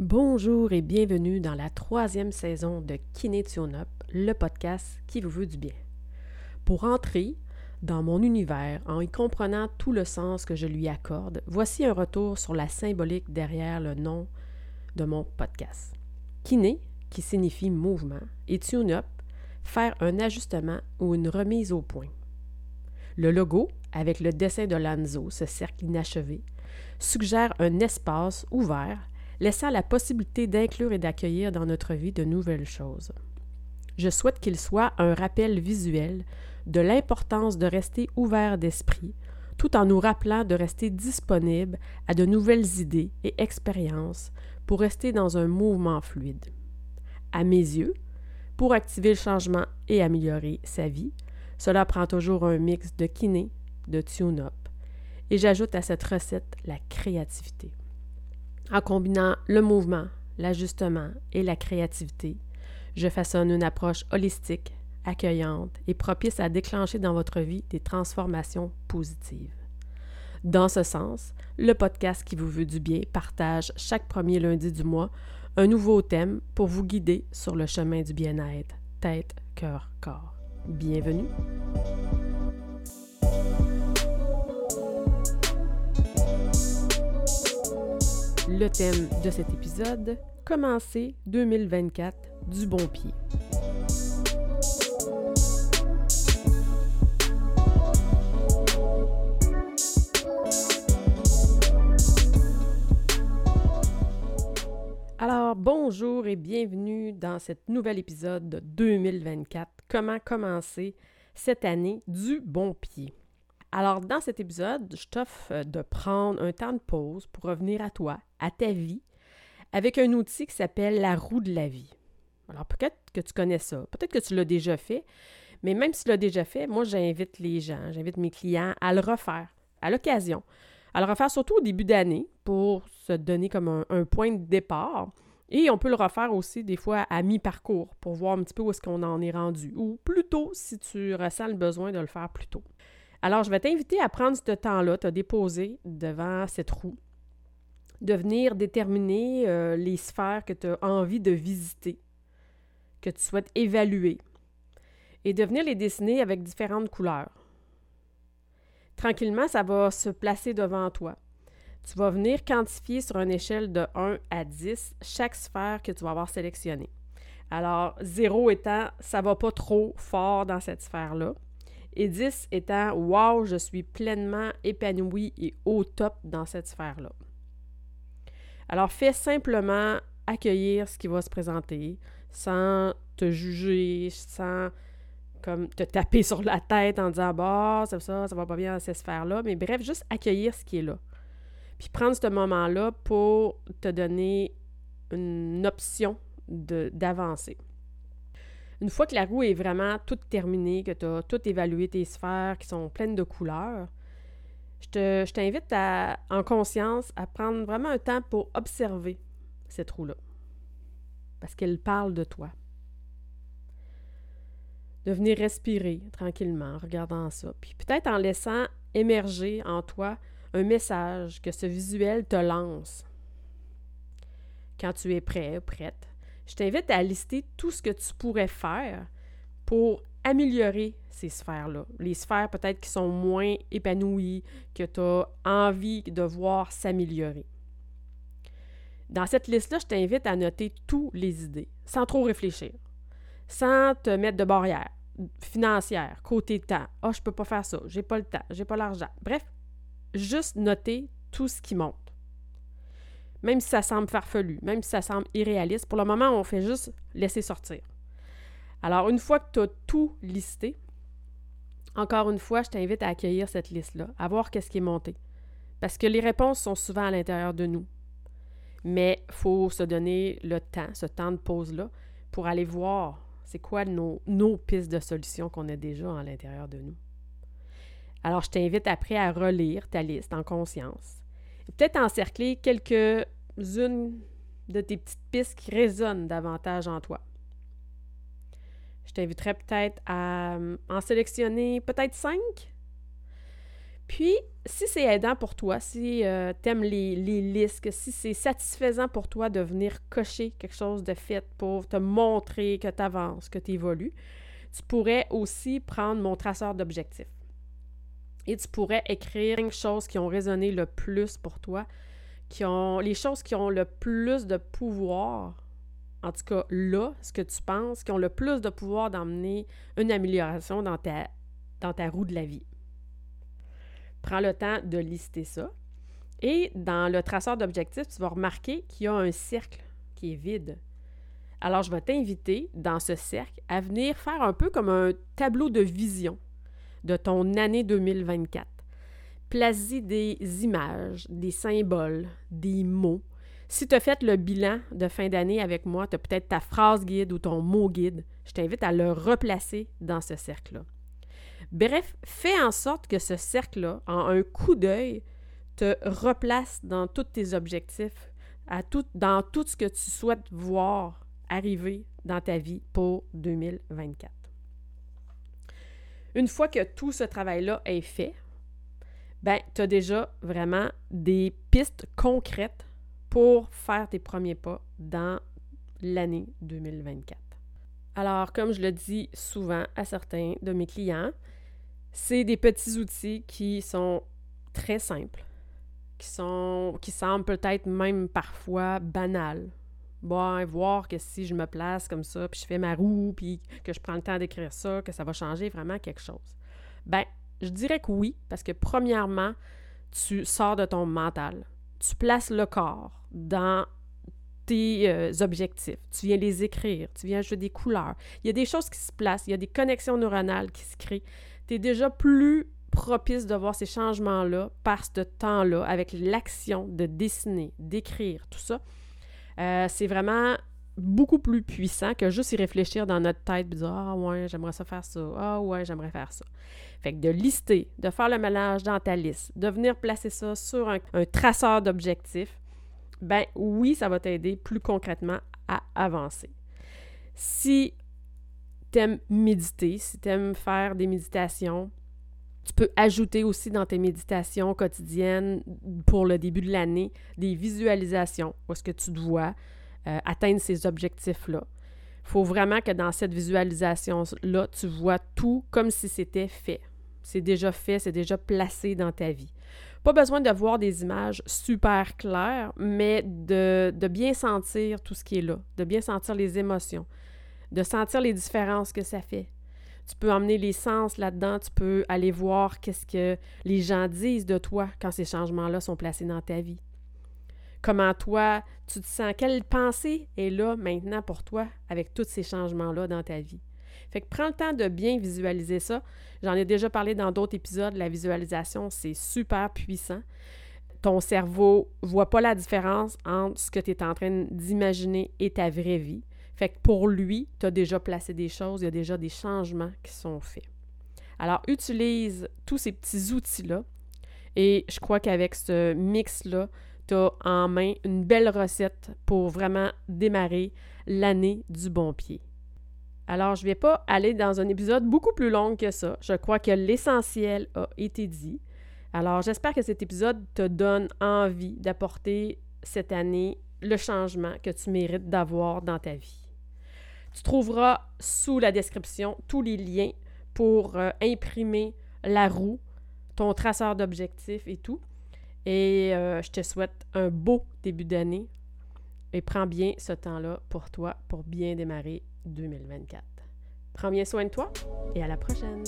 Bonjour et bienvenue dans la troisième saison de Kiné Up, le podcast qui vous veut du bien. Pour entrer dans mon univers en y comprenant tout le sens que je lui accorde, voici un retour sur la symbolique derrière le nom de mon podcast. Kiné, qui signifie mouvement, et Tune Up, faire un ajustement ou une remise au point. Le logo, avec le dessin de Lanzo, ce cercle inachevé, suggère un espace ouvert laissant la possibilité d'inclure et d'accueillir dans notre vie de nouvelles choses. Je souhaite qu'il soit un rappel visuel de l'importance de rester ouvert d'esprit, tout en nous rappelant de rester disponible à de nouvelles idées et expériences pour rester dans un mouvement fluide. À mes yeux, pour activer le changement et améliorer sa vie, cela prend toujours un mix de kiné, de tune-up, et j'ajoute à cette recette la créativité. En combinant le mouvement, l'ajustement et la créativité, je façonne une approche holistique, accueillante et propice à déclencher dans votre vie des transformations positives. Dans ce sens, le podcast qui vous veut du bien partage chaque premier lundi du mois un nouveau thème pour vous guider sur le chemin du bien-être, tête, cœur, corps. Bienvenue! Le thème de cet épisode, commencer 2024 du bon pied. Alors, bonjour et bienvenue dans cet nouvel épisode de 2024. Comment commencer cette année du bon pied? Alors, dans cet épisode, je t'offre euh, de prendre un temps de pause pour revenir à toi, à ta vie, avec un outil qui s'appelle la roue de la vie. Alors, peut-être que tu connais ça, peut-être que tu l'as déjà fait, mais même si tu l'as déjà fait, moi, j'invite les gens, j'invite mes clients à le refaire à l'occasion. À le refaire surtout au début d'année pour se donner comme un, un, point de départ. Et on peut le refaire aussi des fois à mi-parcours pour voir un petit peu où est-ce qu'on en est rendu. Ou plutôt si tu ressens le besoin de le faire plus tôt. Alors, je vais t'inviter à prendre ce temps-là, te déposer devant cette roue, de venir déterminer euh, les sphères que tu as envie de visiter, que tu souhaites évaluer, et de venir les dessiner avec différentes couleurs. Tranquillement, ça va se placer devant toi. Tu vas venir quantifier sur une échelle de 1 à 10 chaque sphère que tu vas avoir sélectionnée. Alors, 0 étant, ça ne va pas trop fort dans cette sphère-là et 10 étant Wow, je suis pleinement épanoui et au top dans cette sphère-là. Alors, fais simplement accueillir ce qui va se présenter sans te juger, sans comme te taper sur la tête en disant bah ça ça ça va pas bien dans cette sphère là mais bref juste accueillir ce qui est là. Puis prendre ce moment là pour te donner une option d'avancer une fois que la roue est vraiment toute terminée, que tu as tout évalué tes sphères qui sont pleines de couleurs, je t'invite en conscience à prendre vraiment un temps pour observer cette roue-là. Parce qu'elle parle de toi. De venir respirer tranquillement en regardant ça. Puis peut-être en laissant émerger en toi un message que ce visuel te lance. Quand tu es prêt, prête, je t'invite à lister tout ce que tu pourrais faire pour améliorer ces sphères-là. Les sphères peut-être qui sont moins épanouies, que tu as envie de voir s'améliorer. Dans cette liste-là, je t'invite à noter toutes les idées, sans trop réfléchir, sans te mettre de barrières financières, côté temps. Ah, oh, je peux pas faire ça, j'ai pas le temps, j'ai pas l'argent. Bref, juste noter tout ce qui monte même si ça semble farfelu, même si ça semble irréaliste. Pour le moment, on fait juste laisser sortir. Alors, une fois que tu as tout listé, encore une fois, je t'invite à accueillir cette liste-là, à voir qu'est-ce qui est monté. Parce que les réponses sont souvent à l'intérieur de nous. Mais il faut se donner le temps, ce temps de pause-là, pour aller voir c'est quoi nos, nos pistes de solutions qu'on a déjà à l'intérieur de nous. Alors, je t'invite après à relire ta liste en conscience. Peut-être encercler quelques une de tes petites pistes qui résonnent davantage en toi. Je t'inviterais peut-être à euh, en sélectionner peut-être cinq. Puis, si c'est aidant pour toi, si euh, tu aimes les, les listes, si c'est satisfaisant pour toi de venir cocher quelque chose de fait pour te montrer que tu avances, que tu évolues, tu pourrais aussi prendre mon traceur d'objectifs. Et tu pourrais écrire les choses qui ont résonné le plus pour toi, qui ont les choses qui ont le plus de pouvoir, en tout cas là, ce que tu penses, qui ont le plus de pouvoir d'emmener une amélioration dans ta, dans ta roue de la vie. Prends le temps de lister ça. Et dans le traceur d'objectifs, tu vas remarquer qu'il y a un cercle qui est vide. Alors, je vais t'inviter dans ce cercle à venir faire un peu comme un tableau de vision de ton année 2024. Place-y des images, des symboles, des mots. Si tu as fait le bilan de fin d'année avec moi, tu as peut-être ta phrase guide ou ton mot guide. Je t'invite à le replacer dans ce cercle-là. Bref, fais en sorte que ce cercle-là, en un coup d'œil, te replace dans tous tes objectifs, à tout, dans tout ce que tu souhaites voir arriver dans ta vie pour 2024. Une fois que tout ce travail-là est fait, ben, tu as déjà vraiment des pistes concrètes pour faire tes premiers pas dans l'année 2024. Alors, comme je le dis souvent à certains de mes clients, c'est des petits outils qui sont très simples, qui, sont, qui semblent peut-être même parfois banals. Bon, voir que si je me place comme ça, puis je fais ma roue, puis que je prends le temps d'écrire ça, que ça va changer vraiment quelque chose. Ben, je dirais que oui, parce que premièrement, tu sors de ton mental. Tu places le corps dans tes euh, objectifs. Tu viens les écrire, tu viens ajouter des couleurs. Il y a des choses qui se placent, il y a des connexions neuronales qui se créent tu es déjà plus propice de voir ces changements-là par ce temps-là, avec l'action de dessiner, d'écrire, tout ça. Euh, c'est vraiment beaucoup plus puissant que juste y réfléchir dans notre tête et dire Ah ouais, j'aimerais ça faire ça. Ah ouais, j'aimerais faire ça. Fait que de lister, de faire le mélange dans ta liste, de venir placer ça sur un, traceur d'objectifs, ben oui, ça va t'aider plus concrètement à avancer. Si t'aimes méditer, si tu aimes faire des méditations, tu peux ajouter aussi dans tes méditations quotidiennes pour le début de l'année des visualisations où est-ce que tu dois euh, atteindre ces objectifs-là. Il faut vraiment que dans cette visualisation-là, tu vois tout comme si c'était fait. C'est déjà fait, c'est déjà placé dans ta vie. Pas besoin de voir des images super claires, mais de, de bien sentir tout ce qui est là, de bien sentir les émotions, de sentir les différences que ça fait. Tu peux emmener les sens là-dedans, tu peux aller voir qu'est-ce que les gens disent de toi quand ces changements-là sont placés dans ta vie. Comment toi, tu te sens, quelle pensée est là maintenant pour toi avec tous ces changements-là dans ta vie? Fait que prends le temps de bien visualiser ça. J'en ai déjà parlé dans d'autres épisodes, la visualisation, c'est super puissant. Ton cerveau voit pas la différence entre ce que tu es en train d'imaginer et ta vraie vie. Fait que pour lui, tu as déjà placé des choses, il y a déjà des changements qui sont faits. Alors, utilise tous ces petits outils-là et je crois qu'avec ce mix-là, tu as en main une belle recette pour vraiment démarrer l'année du bon pied. Alors, je ne vais pas aller dans un épisode beaucoup plus long que ça. Je crois que l'essentiel a été dit. Alors, j'espère que cet épisode te donne envie d'apporter cette année le changement que tu mérites d'avoir dans ta vie. Tu trouveras sous la description tous les liens pour euh, imprimer la roue, ton traceur d'objectifs et tout. Et euh, je te souhaite un beau début d'année et prends bien ce temps-là pour toi pour bien démarrer 2024. Prends bien soin de toi et à la prochaine.